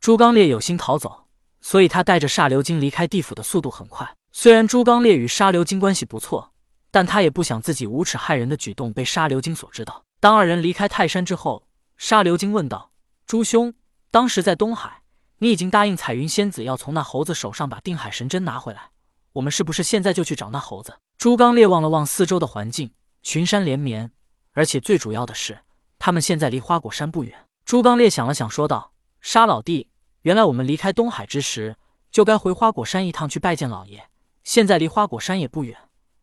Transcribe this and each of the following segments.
朱刚烈有心逃走，所以他带着煞流金离开地府的速度很快。虽然朱刚烈与沙流金关系不错，但他也不想自己无耻害人的举动被沙流金所知道。当二人离开泰山之后，沙流金问道：“朱兄，当时在东海，你已经答应彩云仙子要从那猴子手上把定海神针拿回来，我们是不是现在就去找那猴子？”朱刚烈望了望四周的环境，群山连绵，而且最主要的是，他们现在离花果山不远。朱刚烈想了想，说道：“沙老弟，原来我们离开东海之时，就该回花果山一趟去拜见老爷。现在离花果山也不远，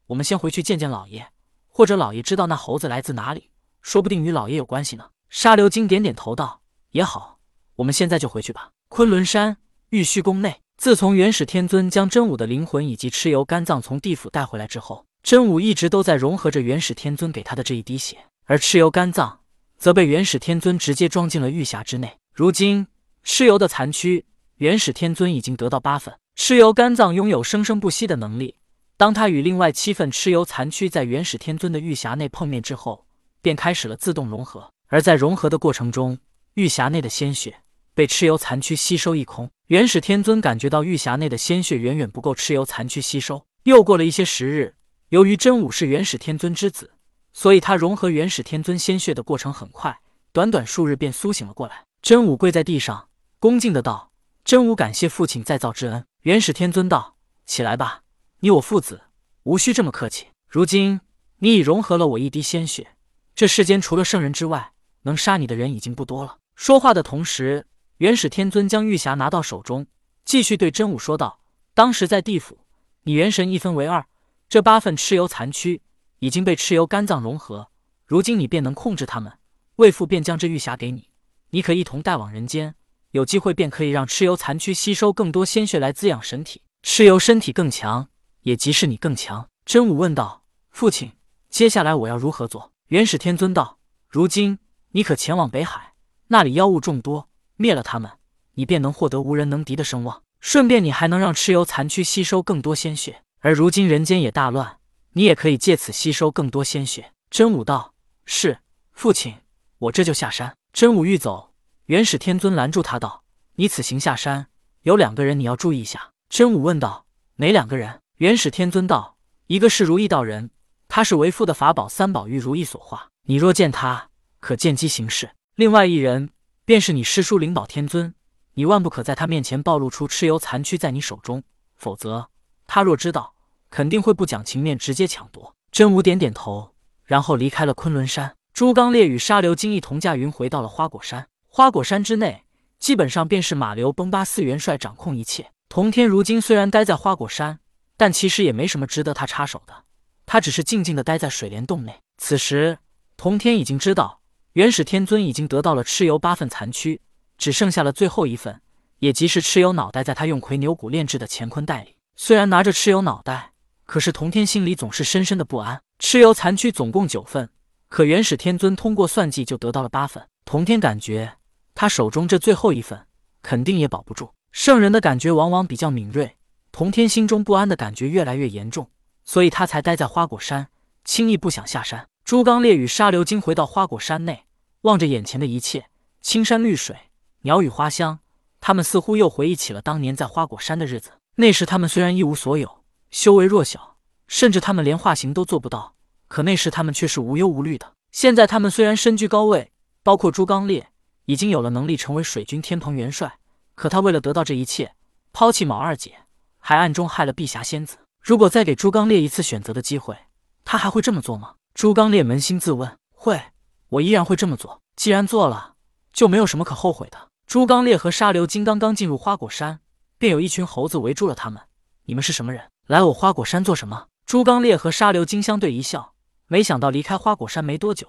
我们先回去见见老爷，或者老爷知道那猴子来自哪里，说不定与老爷有关系呢。”沙流金点点头道：“也好，我们现在就回去吧。”昆仑山玉虚宫内，自从元始天尊将真武的灵魂以及蚩尤肝脏从地府带回来之后，真武一直都在融合着元始天尊给他的这一滴血，而蚩尤肝脏。则被元始天尊直接装进了玉匣之内。如今蚩尤的残躯，元始天尊已经得到八份。蚩尤肝脏拥有生生不息的能力。当他与另外七份蚩尤残躯在元始天尊的玉匣内碰面之后，便开始了自动融合。而在融合的过程中，玉匣内的鲜血被蚩尤残躯吸收一空。元始天尊感觉到玉匣内的鲜血远远不够蚩尤残躯吸收。又过了一些时日，由于真武是元始天尊之子。所以，他融合元始天尊鲜血的过程很快，短短数日便苏醒了过来。真武跪在地上，恭敬的道：“真武感谢父亲再造之恩。”元始天尊道：“起来吧，你我父子无需这么客气。如今你已融合了我一滴鲜血，这世间除了圣人之外，能杀你的人已经不多了。”说话的同时，元始天尊将玉匣拿到手中，继续对真武说道：“当时在地府，你元神一分为二，这八份蚩尤残躯。”已经被蚩尤肝脏融合，如今你便能控制他们。为父便将这玉匣给你，你可一同带往人间，有机会便可以让蚩尤残躯吸收更多鲜血来滋养神体。蚩尤身体更强，也即是你更强。真武问道：“父亲，接下来我要如何做？”元始天尊道：“如今你可前往北海，那里妖物众多，灭了他们，你便能获得无人能敌的声望。顺便你还能让蚩尤残躯吸收更多鲜血。而如今人间也大乱。”你也可以借此吸收更多鲜血。真武道：“是父亲，我这就下山。”真武欲走，元始天尊拦住他道：“你此行下山，有两个人你要注意一下。”真武问道：“哪两个人？”元始天尊道：“一个是如意道人，他是为父的法宝三宝玉如意所化，你若见他，可见机行事。另外一人便是你师叔灵宝天尊，你万不可在他面前暴露出蚩尤残躯在你手中，否则他若知道。”肯定会不讲情面，直接抢夺。真武点点头，然后离开了昆仑山。朱刚烈与沙流金一同驾云回到了花果山。花果山之内，基本上便是马流崩巴四元帅掌控一切。童天如今虽然待在花果山，但其实也没什么值得他插手的。他只是静静的待在水帘洞内。此时，童天已经知道元始天尊已经得到了蚩尤八份残躯，只剩下了最后一份，也即是蚩尤脑袋，在他用魁牛骨炼制的乾坤袋里。虽然拿着蚩尤脑袋。可是童天心里总是深深的不安。蚩尤残躯总共九份，可元始天尊通过算计就得到了八份。童天感觉他手中这最后一份肯定也保不住。圣人的感觉往往比较敏锐，童天心中不安的感觉越来越严重，所以他才待在花果山，轻易不想下山。朱刚烈与沙流金回到花果山内，望着眼前的一切，青山绿水，鸟语花香，他们似乎又回忆起了当年在花果山的日子。那时他们虽然一无所有。修为弱小，甚至他们连化形都做不到。可那时他们却是无忧无虑的。现在他们虽然身居高位，包括朱刚烈已经有了能力成为水军天蓬元帅，可他为了得到这一切，抛弃卯二姐，还暗中害了碧霞仙子。如果再给朱刚烈一次选择的机会，他还会这么做吗？朱刚烈扪心自问：会，我依然会这么做。既然做了，就没有什么可后悔的。朱刚烈和沙流金刚刚进入花果山，便有一群猴子围住了他们。你们是什么人？来我花果山做什么？朱刚烈和沙流金相对一笑，没想到离开花果山没多久，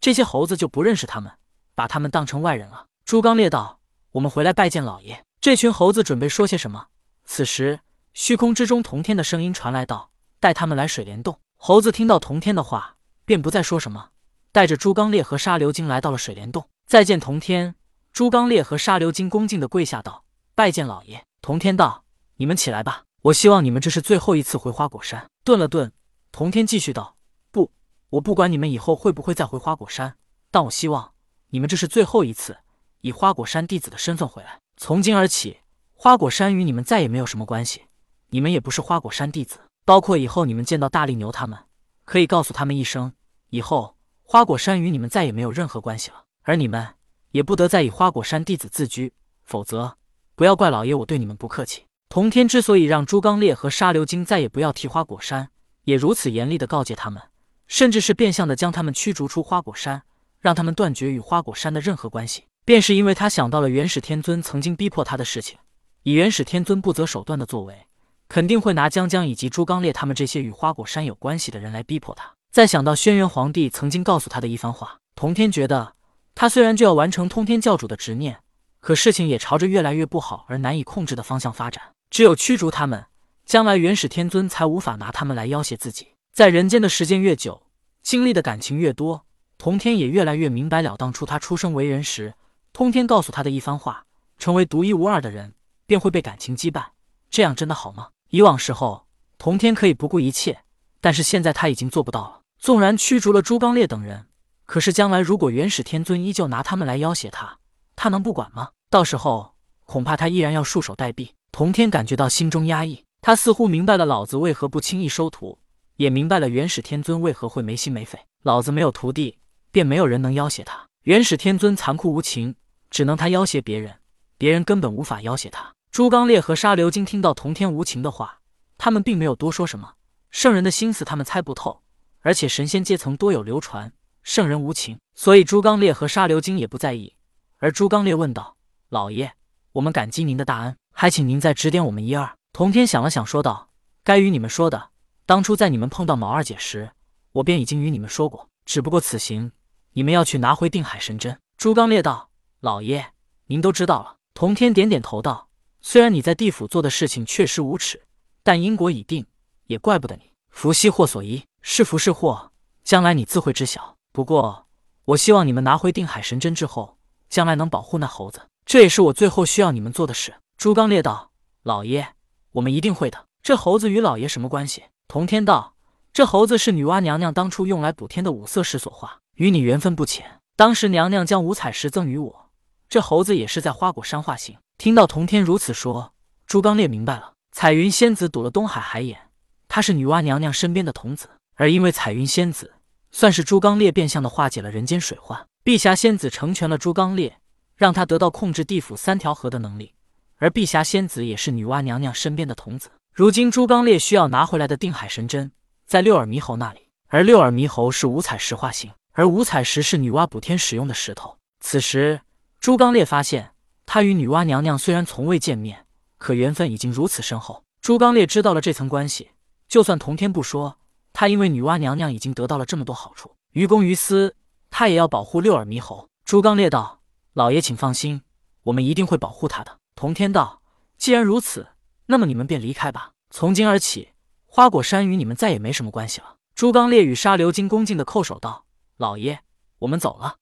这些猴子就不认识他们，把他们当成外人了。朱刚烈道：“我们回来拜见老爷。”这群猴子准备说些什么？此时，虚空之中，童天的声音传来道：“带他们来水帘洞。”猴子听到童天的话，便不再说什么，带着朱刚烈和沙流金来到了水帘洞。再见童天，朱刚烈和沙流金恭敬的跪下道：“拜见老爷。”童天道：“你们起来吧。”我希望你们这是最后一次回花果山。顿了顿，童天继续道：“不，我不管你们以后会不会再回花果山，但我希望你们这是最后一次以花果山弟子的身份回来。”从今而起，花果山与你们再也没有什么关系，你们也不是花果山弟子。包括以后你们见到大力牛他们，可以告诉他们一声，以后花果山与你们再也没有任何关系了。而你们也不得再以花果山弟子自居，否则不要怪老爷我对你们不客气。童天之所以让朱刚烈和沙流金再也不要提花果山，也如此严厉的告诫他们，甚至是变相的将他们驱逐出花果山，让他们断绝与花果山的任何关系，便是因为他想到了元始天尊曾经逼迫他的事情，以元始天尊不择手段的作为。肯定会拿江江以及朱刚烈他们这些与花果山有关系的人来逼迫他。再想到轩辕皇帝曾经告诉他的一番话，童天觉得他虽然就要完成通天教主的执念，可事情也朝着越来越不好而难以控制的方向发展。只有驱逐他们，将来元始天尊才无法拿他们来要挟自己。在人间的时间越久，经历的感情越多，童天也越来越明白了当初他出生为人时，通天告诉他的一番话：成为独一无二的人，便会被感情羁绊。这样真的好吗？以往时候，童天可以不顾一切，但是现在他已经做不到了。纵然驱逐了朱刚烈等人，可是将来如果元始天尊依旧拿他们来要挟他，他能不管吗？到时候恐怕他依然要束手待毙。童天感觉到心中压抑，他似乎明白了老子为何不轻易收徒，也明白了元始天尊为何会没心没肺。老子没有徒弟，便没有人能要挟他。元始天尊残酷无情，只能他要挟别人，别人根本无法要挟他。朱刚烈和沙流金听到童天无情的话，他们并没有多说什么。圣人的心思他们猜不透，而且神仙阶层多有流传圣人无情，所以朱刚烈和沙流金也不在意。而朱刚烈问道：“老爷，我们感激您的大恩，还请您再指点我们一二。”童天想了想，说道：“该与你们说的，当初在你们碰到毛二姐时，我便已经与你们说过。只不过此行，你们要去拿回定海神针。”朱刚烈道：“老爷，您都知道了。”童天点点头道。虽然你在地府做的事情确实无耻，但因果已定，也怪不得你。福兮祸所依，是福是祸，将来你自会知晓。不过，我希望你们拿回定海神针之后，将来能保护那猴子，这也是我最后需要你们做的事。朱刚烈道：“老爷，我们一定会的。这猴子与老爷什么关系？”童天道：“这猴子是女娲娘娘当初用来补天的五色石所化，与你缘分不浅。当时娘娘将五彩石赠与我，这猴子也是在花果山化形。”听到童天如此说，朱刚烈明白了。彩云仙子堵了东海海眼，她是女娲娘娘身边的童子，而因为彩云仙子，算是朱刚烈变相的化解了人间水患。碧霞仙子成全了朱刚烈，让他得到控制地府三条河的能力。而碧霞仙子也是女娲娘娘身边的童子。如今朱刚烈需要拿回来的定海神针，在六耳猕猴那里，而六耳猕猴是五彩石化形，而五彩石是女娲补天使用的石头。此时，朱刚烈发现。他与女娲娘娘虽然从未见面，可缘分已经如此深厚。朱刚烈知道了这层关系，就算童天不说，他因为女娲娘娘已经得到了这么多好处，于公于私，他也要保护六耳猕猴。朱刚烈道：“老爷，请放心，我们一定会保护他的。”童天道：“既然如此，那么你们便离开吧。从今而起，花果山与你们再也没什么关系了。”朱刚烈与沙流金恭敬的叩首道：“老爷，我们走了。”